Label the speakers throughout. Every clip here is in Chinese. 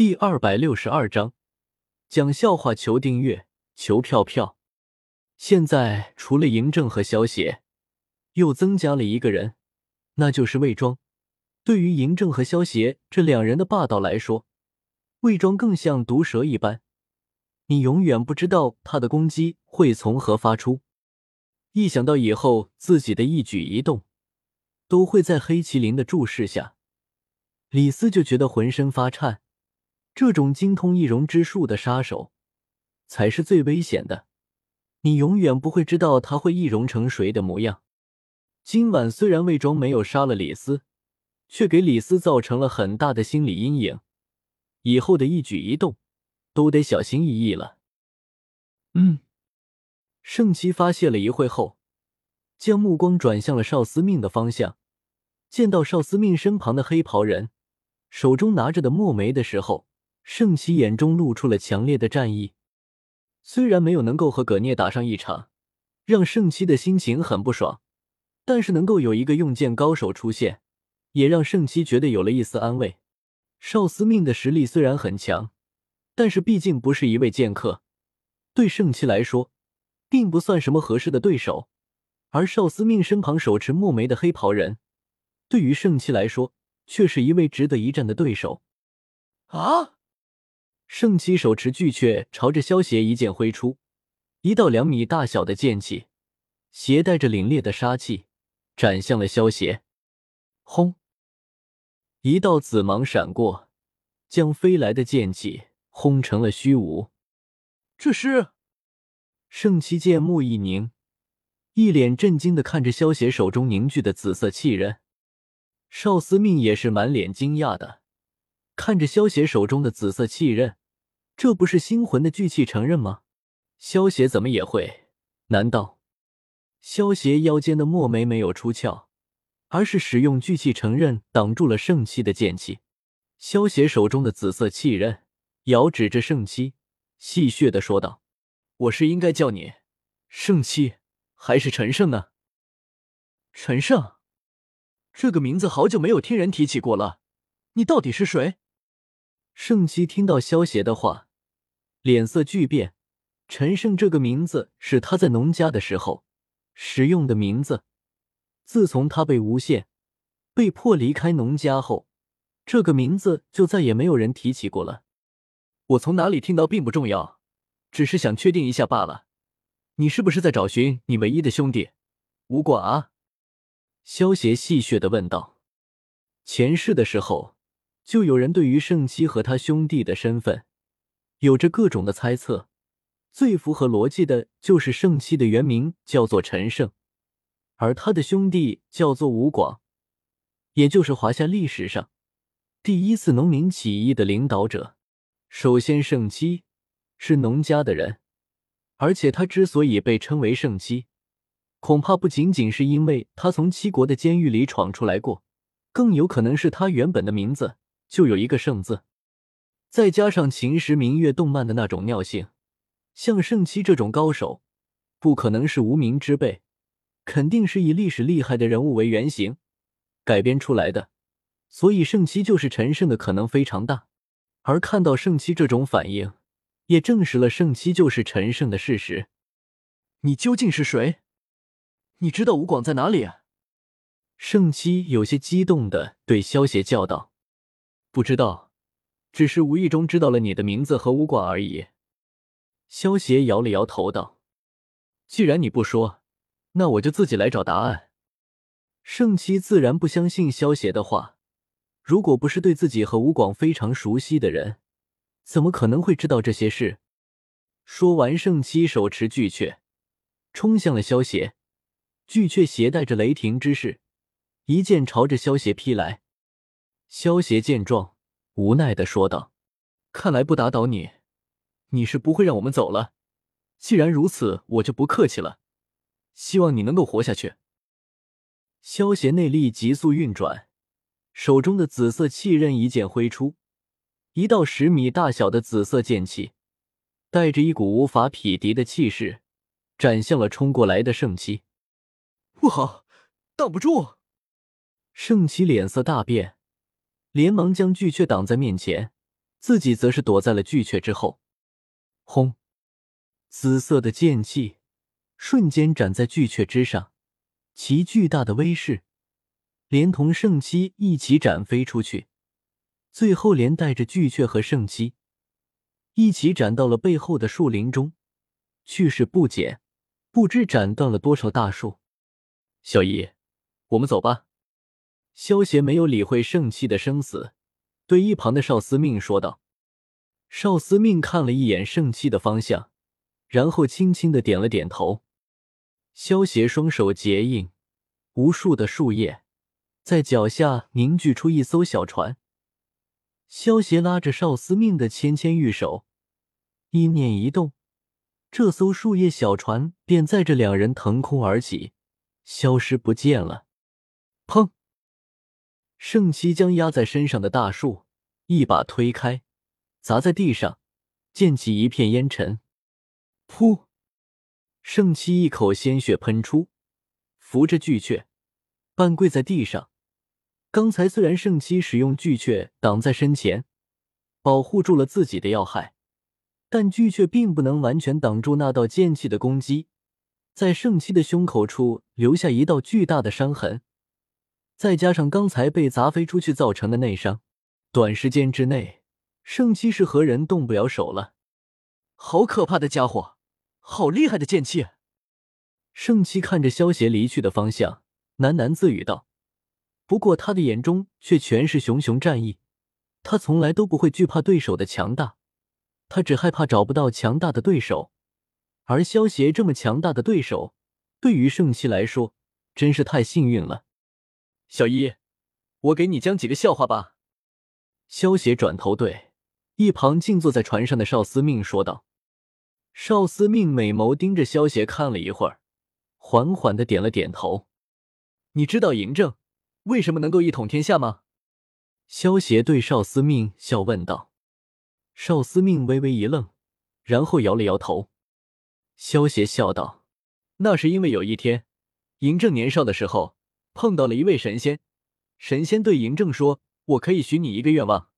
Speaker 1: 第二百六十二章讲笑话，求订阅，求票票。现在除了嬴政和萧协，又增加了一个人，那就是魏庄。对于嬴政和萧协这两人的霸道来说，魏庄更像毒蛇一般，你永远不知道他的攻击会从何发出。一想到以后自己的一举一动都会在黑麒麟的注视下，李斯就觉得浑身发颤。这种精通易容之术的杀手，才是最危险的。你永远不会知道他会易容成谁的模样。今晚虽然魏庄没有杀了李斯，却给李斯造成了很大的心理阴影。以后的一举一动，都得小心翼翼了。嗯，圣七发泄了一会后，将目光转向了邵司命的方向。见到邵司命身旁的黑袍人手中拿着的墨梅的时候。圣骑眼中露出了强烈的战意，虽然没有能够和葛聂打上一场，让圣骑的心情很不爽，但是能够有一个用剑高手出现，也让圣骑觉得有了一丝安慰。少司命的实力虽然很强，但是毕竟不是一位剑客，对圣骑来说，并不算什么合适的对手。而少司命身旁手持墨梅的黑袍人，对于圣骑来说，却是一位值得一战的对手。
Speaker 2: 啊！
Speaker 1: 圣骑手持巨阙，朝着萧邪一剑挥出，一道两米大小的剑气，携带着凛冽的杀气，斩向了萧邪。轰！一道紫芒闪过，将飞来的剑气轰成了虚无。
Speaker 2: 这是
Speaker 1: 圣骑剑目一凝，一脸震惊的看着萧邪手中凝聚的紫色气刃。少司命也是满脸惊讶的看着萧邪手中的紫色气刃。这不是星魂的聚气承认吗？萧邪怎么也会？难道萧邪腰间的墨梅没有出鞘，而是使用聚气承认挡住了圣气的剑气？萧邪手中的紫色气刃遥指着圣七，戏谑的说道：“我是应该叫你圣七，还是陈胜呢？”
Speaker 2: 陈胜，这个名字好久没有听人提起过了。你到底是谁？
Speaker 1: 圣七听到萧邪的话。脸色巨变，陈胜这个名字是他在农家的时候使用的名字。自从他被诬陷，被迫离开农家后，这个名字就再也没有人提起过了。我从哪里听到并不重要，只是想确定一下罢了。你是不是在找寻你唯一的兄弟吴广啊？萧邪戏谑的问道。前世的时候，就有人对于圣七和他兄弟的身份。有着各种的猜测，最符合逻辑的就是圣七的原名叫做陈胜，而他的兄弟叫做吴广，也就是华夏历史上第一次农民起义的领导者。首先，圣七是农家的人，而且他之所以被称为圣七，恐怕不仅仅是因为他从七国的监狱里闯出来过，更有可能是他原本的名字就有一个圣字。再加上秦时明月动漫的那种尿性，像圣七这种高手，不可能是无名之辈，肯定是以历史厉害的人物为原型改编出来的，所以圣七就是陈胜的可能非常大。而看到圣七这种反应，也证实了圣七就是陈胜的事实。
Speaker 2: 你究竟是谁？你知道吴广在哪里？
Speaker 1: 啊圣七有些激动的对萧邪叫道：“不知道。”只是无意中知道了你的名字和武广而已。萧邪摇了摇头道：“既然你不说，那我就自己来找答案。”圣七自然不相信萧邪的话，如果不是对自己和吴广非常熟悉的人，怎么可能会知道这些事？说完，圣七手持巨阙，冲向了萧邪。巨阙携带着雷霆之势，一剑朝着萧邪劈来。萧邪见状。无奈的说道：“看来不打倒你，你是不会让我们走了。既然如此，我就不客气了。希望你能够活下去。”萧邪内力急速运转，手中的紫色气刃一剑挥出，一道十米大小的紫色剑气，带着一股无法匹敌的气势，斩向了冲过来的圣七。
Speaker 2: 不好，挡不住！
Speaker 1: 圣七脸色大变。连忙将巨阙挡在面前，自己则是躲在了巨阙之后。轰！紫色的剑气瞬间斩在巨阙之上，其巨大的威势连同圣漆一起斩飞出去，最后连带着巨阙和圣漆一起斩到了背后的树林中，去势不减，不知斩断了多少大树。小姨，我们走吧。萧协没有理会圣器的生死，对一旁的少司命说道。少司命看了一眼圣器的方向，然后轻轻的点了点头。萧协双手结印，无数的树叶在脚下凝聚出一艘小船。萧协拉着少司命的纤纤玉手，意念一动，这艘树叶小船便载着两人腾空而起，消失不见了。砰！圣七将压在身上的大树一把推开，砸在地上，溅起一片烟尘。噗！圣七一口鲜血喷出，扶着巨阙，半跪在地上。刚才虽然圣七使用巨阙挡在身前，保护住了自己的要害，但巨阙并不能完全挡住那道剑气的攻击，在圣七的胸口处留下一道巨大的伤痕。再加上刚才被砸飞出去造成的内伤，短时间之内，圣七是何人动不了手了。
Speaker 2: 好可怕的家伙，好厉害的剑气！
Speaker 1: 圣七看着萧邪离去的方向，喃喃自语道。不过他的眼中却全是熊熊战意。他从来都不会惧怕对手的强大，他只害怕找不到强大的对手。而萧邪这么强大的对手，对于圣七来说，真是太幸运了。
Speaker 2: 小一，我给你讲几个笑话吧。
Speaker 1: 萧邪转头对一旁静坐在船上的少司命说道。少司命美眸盯着萧邪看了一会儿，缓缓的点了点头。
Speaker 2: 你知道嬴政为什么能够一统天下吗？
Speaker 1: 萧邪对少司命笑问道。少司命微微一愣，然后摇了摇头。萧邪笑道：“
Speaker 2: 那是因为有一天，嬴政年少的时候。”碰到了一位神仙，神仙对嬴政说：“我可以许你一个愿望。”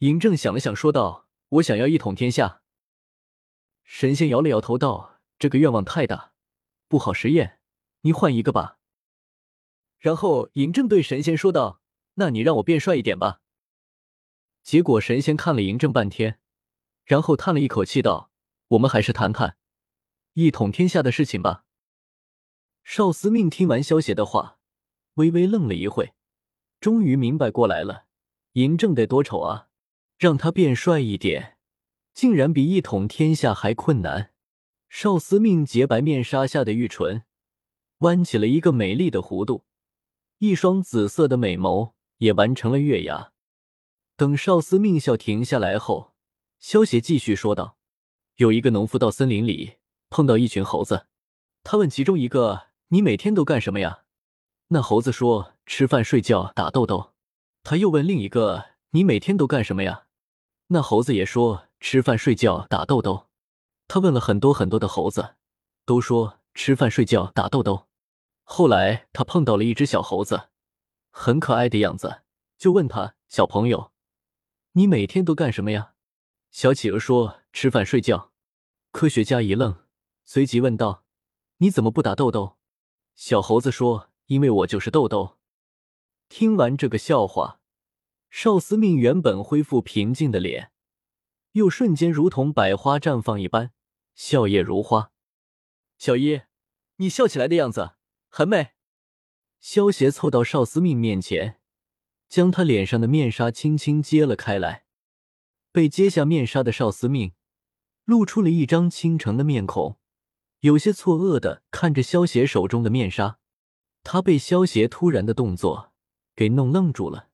Speaker 2: 嬴政想了想，说道：“我想要一统天下。”神仙摇了摇头，道：“这个愿望太大，不好实验，你换一个吧。”然后嬴政对神仙说道：“那你让我变帅一点吧。”结果神仙看了嬴政半天，然后叹了一口气，道：“我们还是谈谈一统天下的事情吧。”
Speaker 1: 少司命听完萧邪的话，微微愣了一会，终于明白过来了。嬴政得多丑啊，让他变帅一点，竟然比一统天下还困难。少司命洁白面纱下的玉唇弯起了一个美丽的弧度，一双紫色的美眸也完成了月牙。等少司命笑停下来后，萧邪继续说道：“有一个农夫到森林里碰到一群猴子，他问其中一个。”你每天都干什么呀？那猴子说：“吃饭、睡觉、打豆豆。”他又问另一个：“你每天都干什么呀？”那猴子也说：“吃饭、睡觉、打豆豆。”他问了很多很多的猴子，都说：“吃饭、睡觉、打豆豆。”后来他碰到了一只小猴子，很可爱的样子，就问他：“小朋友，你每天都干什么呀？”小企鹅说：“吃饭、睡觉。”科学家一愣，随即问道：“你怎么不打豆豆？”小猴子说：“因为我就是豆豆。”听完这个笑话，少司命原本恢复平静的脸，又瞬间如同百花绽放一般，笑靥如花。
Speaker 2: 小一，你笑起来的样子很美。
Speaker 1: 萧邪凑到少司命面前，将他脸上的面纱轻轻揭了开来。被揭下面纱的少司命，露出了一张倾城的面孔。有些错愕的看着萧邪手中的面纱，他被萧邪突然的动作给弄愣住了。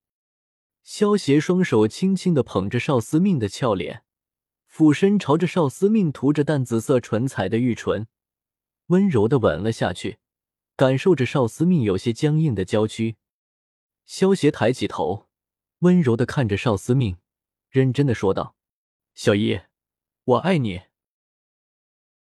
Speaker 1: 萧邪双手轻轻的捧着少司命的俏脸，俯身朝着少司命涂着淡紫色唇彩的玉唇，温柔的吻了下去，感受着少司命有些僵硬的娇躯。萧邪抬起头，温柔的看着少司命，认真的说道：“小姨，我爱你。”